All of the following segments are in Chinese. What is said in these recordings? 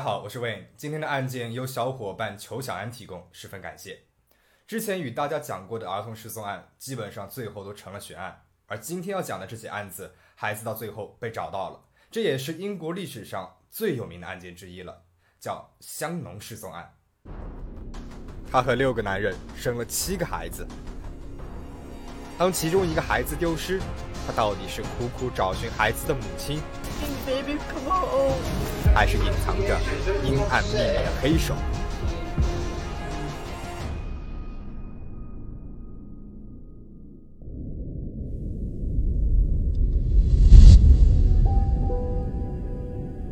大家好，我是 win。今天的案件由小伙伴裘小安提供，十分感谢。之前与大家讲过的儿童失踪案，基本上最后都成了悬案，而今天要讲的这起案子，孩子到最后被找到了，这也是英国历史上最有名的案件之一了，叫香农失踪案。他和六个男人生了七个孩子，当其中一个孩子丢失，他到底是苦苦找寻孩子的母亲？还是隐藏着阴暗秘密的黑手。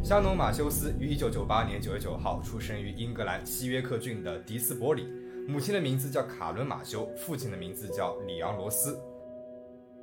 香农·马修斯于1998年9月9号出生于英格兰西约克郡的迪斯伯里，母亲的名字叫卡伦·马修，父亲的名字叫里昂·罗斯。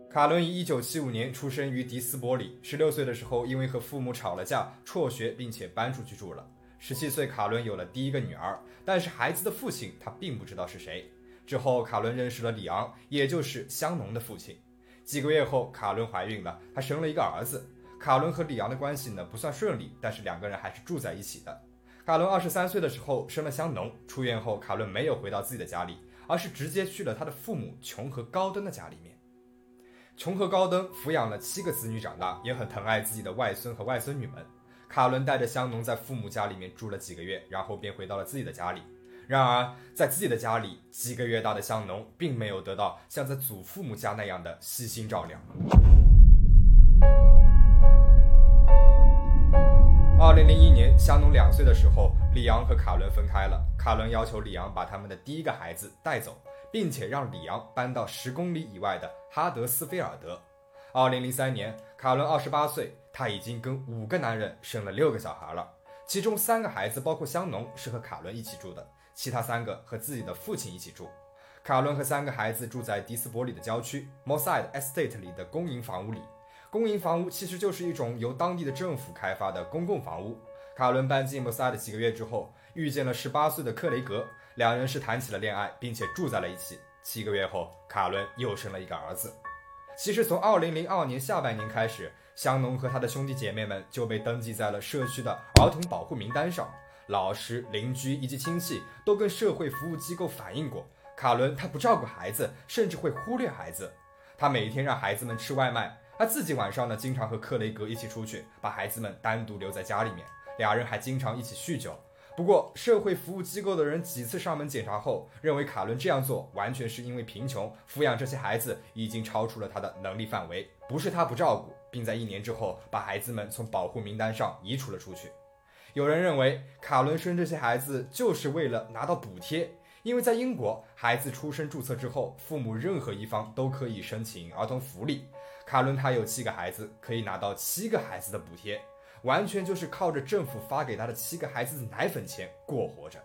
卡伦于一九七五年出生于迪斯伯里。十六岁的时候，因为和父母吵了架，辍学，并且搬出去住了。十七岁，卡伦有了第一个女儿，但是孩子的父亲他并不知道是谁。之后，卡伦认识了里昂，也就是香农的父亲。几个月后，卡伦怀孕了，她生了一个儿子。卡伦和里昂的关系呢不算顺利，但是两个人还是住在一起的。卡伦二十三岁的时候生了香农，出院后，卡伦没有回到自己的家里，而是直接去了他的父母琼和高登的家里面。琼和高登抚养了七个子女长大，也很疼爱自己的外孙和外孙女们。卡伦带着香农在父母家里面住了几个月，然后便回到了自己的家里。然而，在自己的家里，几个月大的香农并没有得到像在祖父母家那样的悉心照料。二零零一年，香农两岁的时候，里昂和卡伦分开了。卡伦要求里昂把他们的第一个孩子带走。并且让里昂搬到十公里以外的哈德斯菲尔德。二零零三年，卡伦二十八岁，他已经跟五个男人生了六个小孩了。其中三个孩子，包括香农，是和卡伦一起住的；其他三个和自己的父亲一起住。卡伦和三个孩子住在迪斯伯里的郊区 Mosside Estate 里的公营房屋里。公营房屋其实就是一种由当地的政府开发的公共房屋。卡伦搬进莫萨的几个月之后，遇见了十八岁的克雷格。两人是谈起了恋爱，并且住在了一起。七个月后，卡伦又生了一个儿子。其实从二零零二年下半年开始，香农和他的兄弟姐妹们就被登记在了社区的儿童保护名单上。老师、邻居以及亲戚都跟社会服务机构反映过，卡伦他不照顾孩子，甚至会忽略孩子。他每天让孩子们吃外卖，他自己晚上呢经常和克雷格一起出去，把孩子们单独留在家里面。俩人还经常一起酗酒。不过，社会服务机构的人几次上门检查后，认为卡伦这样做完全是因为贫穷，抚养这些孩子已经超出了他的能力范围，不是他不照顾，并在一年之后把孩子们从保护名单上移除了出去。有人认为卡伦生这些孩子就是为了拿到补贴，因为在英国，孩子出生注册之后，父母任何一方都可以申请儿童福利。卡伦他有七个孩子，可以拿到七个孩子的补贴。完全就是靠着政府发给他的七个孩子的奶粉钱过活着，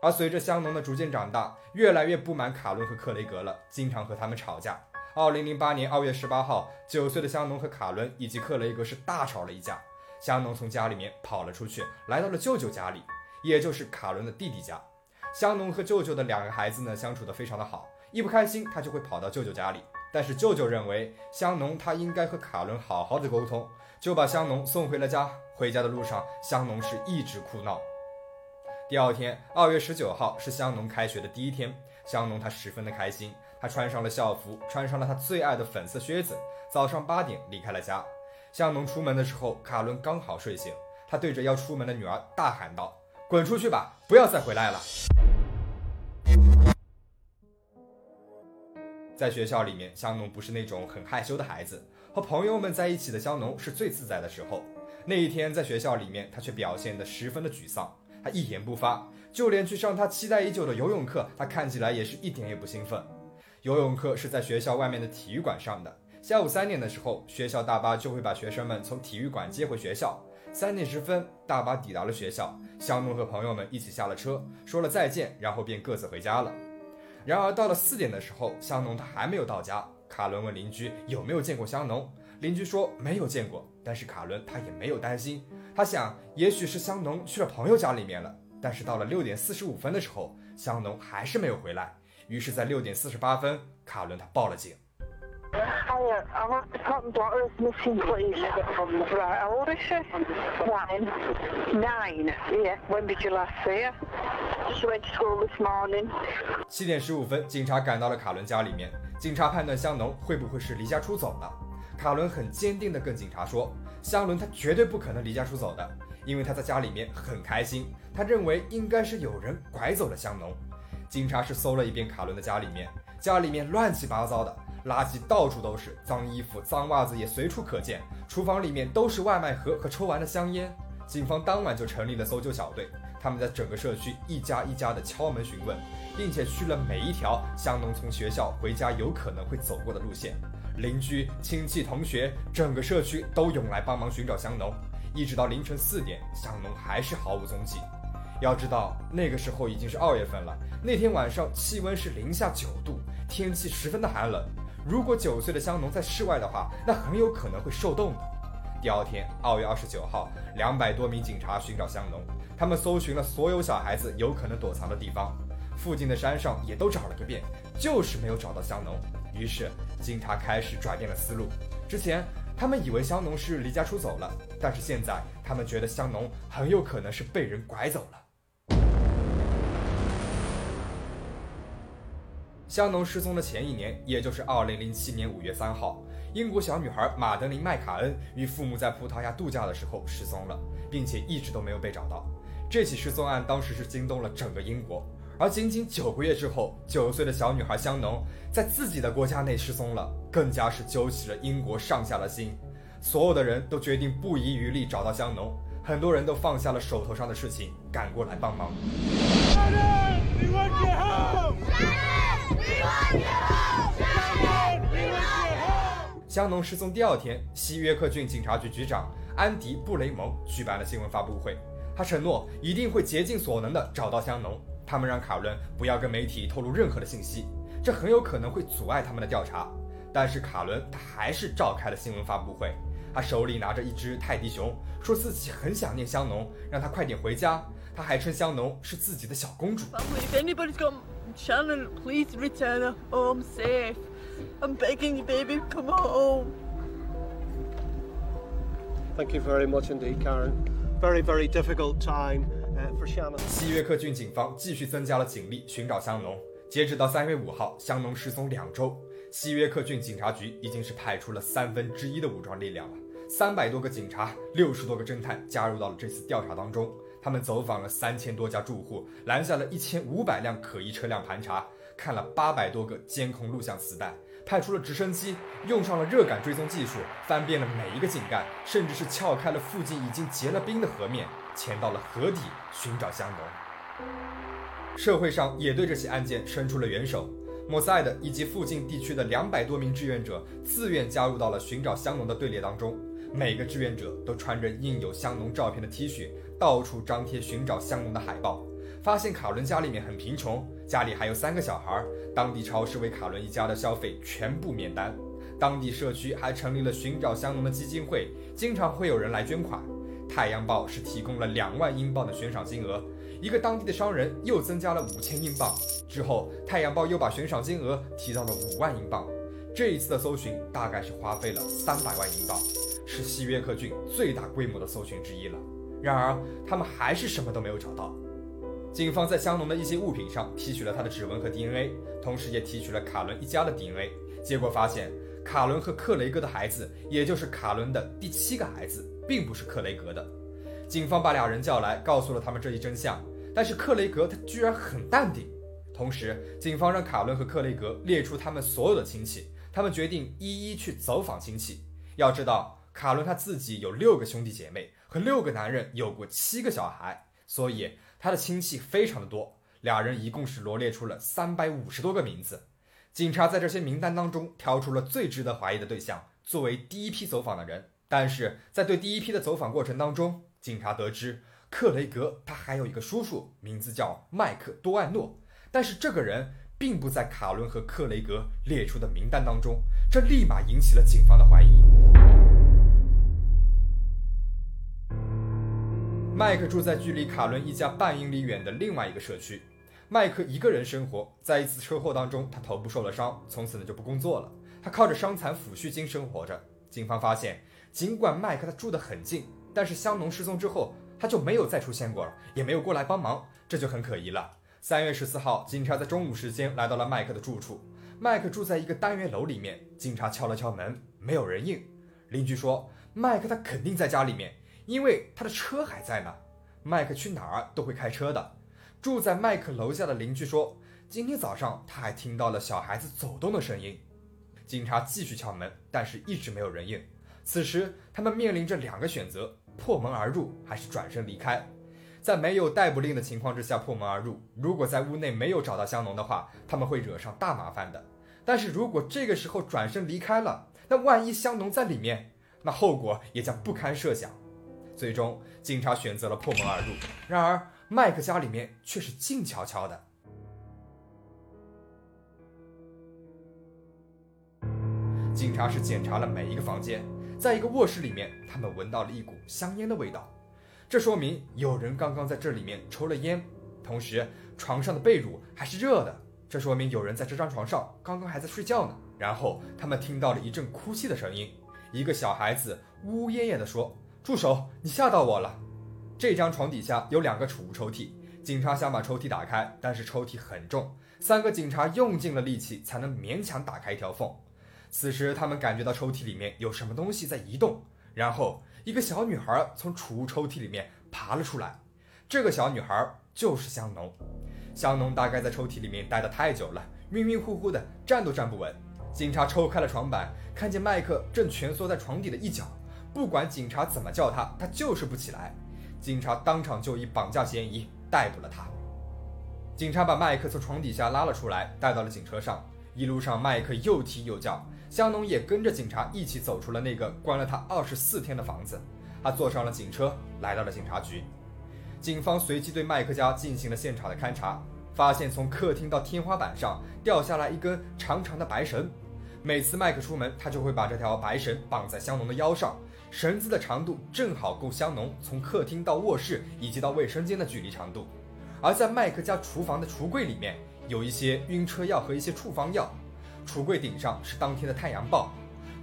而随着香农的逐渐长大，越来越不满卡伦和克雷格了，经常和他们吵架。二零零八年二月十八号，九岁的香农和卡伦以及克雷格是大吵了一架，香农从家里面跑了出去，来到了舅舅家里，也就是卡伦的弟弟家。香农和舅舅的两个孩子呢相处的非常的好，一不开心他就会跑到舅舅家里，但是舅舅认为香农他应该和卡伦好好的沟通。就把香农送回了家。回家的路上，香农是一直哭闹。第二天，二月十九号是香农开学的第一天。香农他十分的开心，他穿上了校服，穿上了他最爱的粉色靴子。早上八点离开了家。香农出门的时候，卡伦刚好睡醒，他对着要出门的女儿大喊道：“滚出去吧，不要再回来了。”在学校里面，香农不是那种很害羞的孩子。和朋友们在一起的香农是最自在的时候。那一天在学校里面，他却表现得十分的沮丧。他一言不发，就连去上他期待已久的游泳课，他看起来也是一点也不兴奋。游泳课是在学校外面的体育馆上的。下午三点的时候，学校大巴就会把学生们从体育馆接回学校。三点十分，大巴抵达了学校，香农和朋友们一起下了车，说了再见，然后便各自回家了。然而到了四点的时候，香农他还没有到家。卡伦问邻居有没有见过香农，邻居说没有见过，但是卡伦他也没有担心，他想也许是香农去了朋友家里面了。但是到了六点四十五分的时候，香农还是没有回来，于是，在六点四十八分，卡伦他报了警。七点十五分，警察赶到了卡伦家里面。警察判断香农会不会是离家出走了？卡伦很坚定地跟警察说，香伦他绝对不可能离家出走的，因为他在家里面很开心。他认为应该是有人拐走了香农。警察是搜了一遍卡伦的家里面，家里面乱七八糟的。垃圾到处都是，脏衣服、脏袜子也随处可见。厨房里面都是外卖盒和抽完的香烟。警方当晚就成立了搜救小队，他们在整个社区一家一家的敲门询问，并且去了每一条香农从学校回家有可能会走过的路线。邻居、亲戚、同学，整个社区都涌来帮忙寻找香农。一直到凌晨四点，香农还是毫无踪迹。要知道，那个时候已经是二月份了，那天晚上气温是零下九度，天气十分的寒冷。如果九岁的香农在室外的话，那很有可能会受冻的。第二天，二月二十九号，两百多名警察寻找香农，他们搜寻了所有小孩子有可能躲藏的地方，附近的山上也都找了个遍，就是没有找到香农。于是，警察开始转变了思路。之前，他们以为香农是离家出走了，但是现在，他们觉得香农很有可能是被人拐走了。香农失踪的前一年，也就是二零零七年五月三号，英国小女孩马德琳·麦卡恩与父母在葡萄牙度假的时候失踪了，并且一直都没有被找到。这起失踪案当时是惊动了整个英国。而仅仅九个月之后，九岁的小女孩香农在自己的国家内失踪了，更加是揪起了英国上下的心。所有的人都决定不遗余力找到香农，很多人都放下了手头上的事情，赶过来帮忙。香农失踪第二天，西约克郡警察局局长安迪·布雷蒙举办了新闻发布会。他承诺一定会竭尽所能地找到香农。他们让卡伦不要跟媒体透露任何的信息，这很有可能会阻碍他们的调查。但是卡伦他还是召开了新闻发布会。他手里拿着一只泰迪熊，说自己很想念香农，让他快点回家。他还称香农是自己的小公主。Shannon, please return home safe. I'm begging you, baby, come home. Thank you very much indeed, Karen. Very, very difficult time for Shannon. 西约克郡警方继续增加了警力寻找香农。截止到三月五号，香农失踪两周，西约克郡警察局已经是派出了三分之一的武装力量了，三百多个警察，六十多个侦探加入到了这次调查当中。他们走访了三千多家住户，拦下了一千五百辆可疑车辆盘查，看了八百多个监控录像磁带，派出了直升机，用上了热感追踪技术，翻遍了每一个井盖，甚至是撬开了附近已经结了冰的河面，潜到了河底寻找香农。社会上也对这起案件伸出了援手，莫塞德以及附近地区的两百多名志愿者自愿加入到了寻找香农的队列当中。每个志愿者都穿着印有香农照片的 T 恤，到处张贴寻找香农的海报。发现卡伦家里面很贫穷，家里还有三个小孩，当地超市为卡伦一家的消费全部免单。当地社区还成立了寻找香农的基金会，经常会有人来捐款。太阳报是提供了两万英镑的悬赏金额，一个当地的商人又增加了五千英镑。之后，太阳报又把悬赏金额提到了五万英镑。这一次的搜寻大概是花费了三百万英镑。是西约克郡最大规模的搜寻之一了。然而，他们还是什么都没有找到。警方在香农的一些物品上提取了他的指纹和 DNA，同时也提取了卡伦一家的 DNA。结果发现，卡伦和克雷格的孩子，也就是卡伦的第七个孩子，并不是克雷格的。警方把俩人叫来，告诉了他们这一真相。但是克雷格他居然很淡定。同时，警方让卡伦和克雷格列出他们所有的亲戚，他们决定一一去走访亲戚。要知道。卡伦他自己有六个兄弟姐妹和六个男人，有过七个小孩，所以他的亲戚非常的多。俩人一共是罗列出了三百五十多个名字。警察在这些名单当中挑出了最值得怀疑的对象，作为第一批走访的人。但是在对第一批的走访过程当中，警察得知克雷格他还有一个叔叔，名字叫麦克多安诺，但是这个人并不在卡伦和克雷格列出的名单当中，这立马引起了警方的怀疑。麦克住在距离卡伦一家半英里远的另外一个社区。麦克一个人生活在一次车祸当中，他头部受了伤，从此呢就不工作了。他靠着伤残抚恤金生活着。警方发现，尽管麦克他住得很近，但是香农失踪之后，他就没有再出现过了，也没有过来帮忙，这就很可疑了。三月十四号，警察在中午时间来到了麦克的住处。麦克住在一个单元楼里面，警察敲了敲门，没有人应。邻居说，麦克他肯定在家里面，因为他的车还在呢。麦克去哪儿都会开车的。住在麦克楼下的邻居说，今天早上他还听到了小孩子走动的声音。警察继续敲门，但是一直没有人应。此时，他们面临着两个选择：破门而入，还是转身离开。在没有逮捕令的情况之下破门而入，如果在屋内没有找到香农的话，他们会惹上大麻烦的。但是如果这个时候转身离开了，那万一香农在里面，那后果也将不堪设想。最终，警察选择了破门而入。然而，麦克家里面却是静悄悄的。警察是检查了每一个房间，在一个卧室里面，他们闻到了一股香烟的味道，这说明有人刚刚在这里面抽了烟。同时，床上的被褥还是热的，这说明有人在这张床上刚刚还在睡觉呢。然后，他们听到了一阵哭泣的声音，一个小孩子呜呜咽咽地说：“住手！你吓到我了。”这张床底下有两个储物抽屉，警察想把抽屉打开，但是抽屉很重，三个警察用尽了力气才能勉强打开一条缝。此时，他们感觉到抽屉里面有什么东西在移动，然后一个小女孩从储物抽屉里面爬了出来。这个小女孩就是香农。香农大概在抽屉里面待得太久了，晕晕乎乎的，站都站不稳。警察抽开了床板，看见麦克正蜷缩在床底的一角，不管警察怎么叫他，他就是不起来。警察当场就以绑架嫌疑逮捕了他。警察把麦克从床底下拉了出来，带到了警车上。一路上，麦克又踢又叫。香农也跟着警察一起走出了那个关了他二十四天的房子。他坐上了警车，来到了警察局。警方随即对麦克家进行了现场的勘查，发现从客厅到天花板上掉下来一根长长的白绳。每次麦克出门，他就会把这条白绳绑在香农的腰上，绳子的长度正好够香农从客厅到卧室以及到卫生间的距离长度。而在麦克家厨房的橱柜里面，有一些晕车药和一些处方药。橱柜顶上是当天的《太阳报》，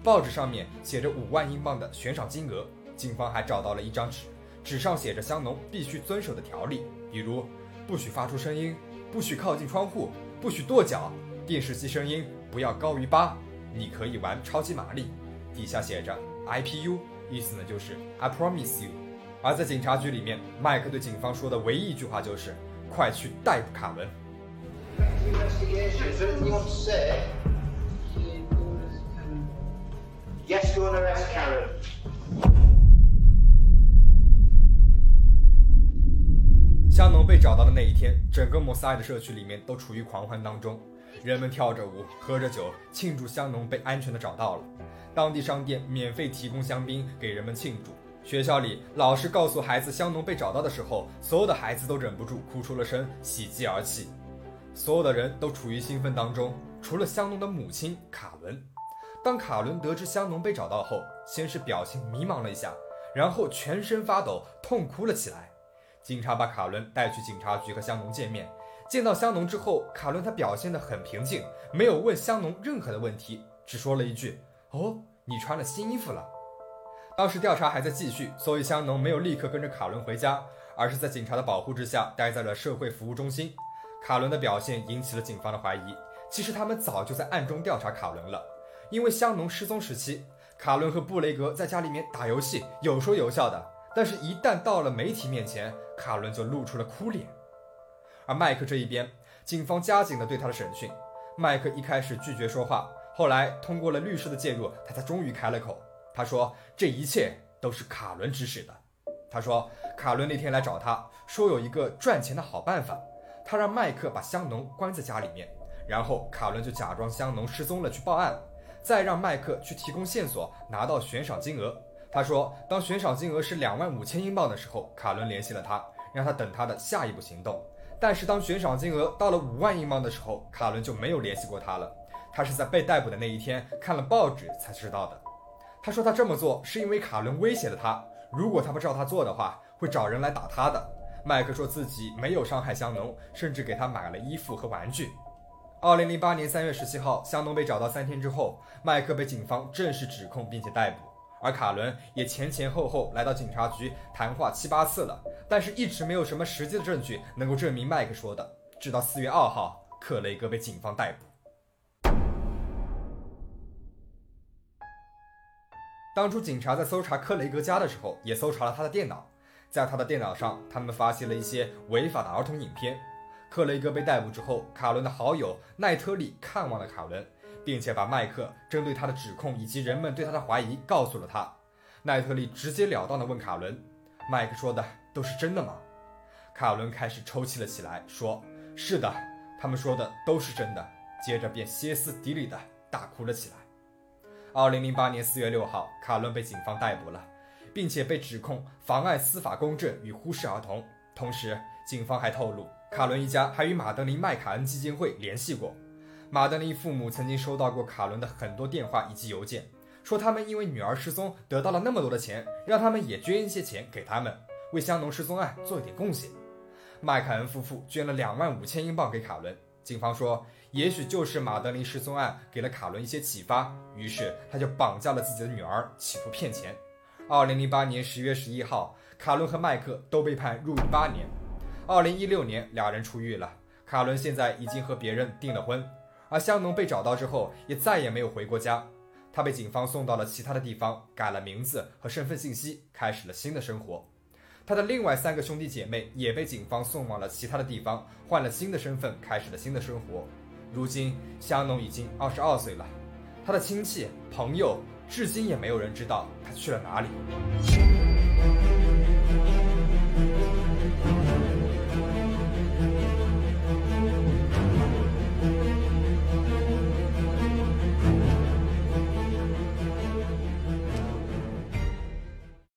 报纸上面写着五万英镑的悬赏金额。警方还找到了一张纸，纸上写着香农必须遵守的条例，比如不许发出声音，不许靠近窗户，不许跺脚，电视机声音不要高于八，你可以玩超级玛丽。底下写着 IPU，意思呢就是 I promise you。而在警察局里面，麦克对警方说的唯一一句话就是：“快去逮捕卡文。” Yes to an arrest, Karen. 香农被找到的那一天，整个莫斯艾的社区里面都处于狂欢当中，人们跳着舞，喝着酒，庆祝香农被安全的找到了。当地商店免费提供香槟给人们庆祝。学校里，老师告诉孩子香农被找到的时候，所有的孩子都忍不住哭出了声，喜极而泣。所有的人都处于兴奋当中，除了香农的母亲卡伦。当卡伦得知香农被找到后，先是表情迷茫了一下，然后全身发抖，痛哭了起来。警察把卡伦带去警察局和香农见面。见到香农之后，卡伦他表现得很平静，没有问香农任何的问题，只说了一句：“哦，你穿了新衣服了。”当时调查还在继续，所以香农没有立刻跟着卡伦回家，而是在警察的保护之下待在了社会服务中心。卡伦的表现引起了警方的怀疑，其实他们早就在暗中调查卡伦了。因为香农失踪时期，卡伦和布雷格在家里面打游戏，有说有笑的。但是，一旦到了媒体面前，卡伦就露出了哭脸。而麦克这一边，警方加紧了对他的审讯。麦克一开始拒绝说话，后来通过了律师的介入，他才终于开了口。他说：“这一切都是卡伦指使的。”他说：“卡伦那天来找他，说有一个赚钱的好办法，他让麦克把香农关在家里面，然后卡伦就假装香农失踪了去报案。”再让麦克去提供线索，拿到悬赏金额。他说，当悬赏金额是两万五千英镑的时候，卡伦联系了他，让他等他的下一步行动。但是当悬赏金额到了五万英镑的时候，卡伦就没有联系过他了。他是在被逮捕的那一天看了报纸才知道的。他说他这么做是因为卡伦威胁了他，如果他不照他做的话，会找人来打他的。麦克说自己没有伤害香农，甚至给他买了衣服和玩具。二零零八年三月十七号，香农被找到三天之后，麦克被警方正式指控并且逮捕，而卡伦也前前后后来到警察局谈话七八次了，但是一直没有什么实际的证据能够证明麦克说的。直到四月二号，克雷格被警方逮捕。当初警察在搜查克雷格家的时候，也搜查了他的电脑，在他的电脑上，他们发现了一些违法的儿童影片。克雷格被逮捕之后，卡伦的好友奈特利看望了卡伦，并且把麦克针对他的指控以及人们对他的怀疑告诉了他。奈特利直截了当地问卡伦：“麦克说的都是真的吗？”卡伦开始抽泣了起来，说：“是的，他们说的都是真的。”接着便歇斯底里的大哭了起来。二零零八年四月六号，卡伦被警方逮捕了，并且被指控妨碍司法公正与忽视儿童。同时，警方还透露。卡伦一家还与马德琳·麦卡恩基金会联系过，马德琳父母曾经收到过卡伦的很多电话以及邮件，说他们因为女儿失踪得到了那么多的钱，让他们也捐一些钱给他们，为香农失踪案做一点贡献。麦凯恩夫妇捐了两万五千英镑给卡伦。警方说，也许就是马德琳失踪案给了卡伦一些启发，于是他就绑架了自己的女儿，企图骗钱。二零零八年十月十一号，卡伦和麦克都被判入狱八年。二零一六年，俩人出狱了。卡伦现在已经和别人订了婚，而香农被找到之后，也再也没有回过家。他被警方送到了其他的地方，改了名字和身份信息，开始了新的生活。他的另外三个兄弟姐妹也被警方送往了其他的地方，换了新的身份，开始了新的生活。如今，香农已经二十二岁了，他的亲戚朋友至今也没有人知道他去了哪里。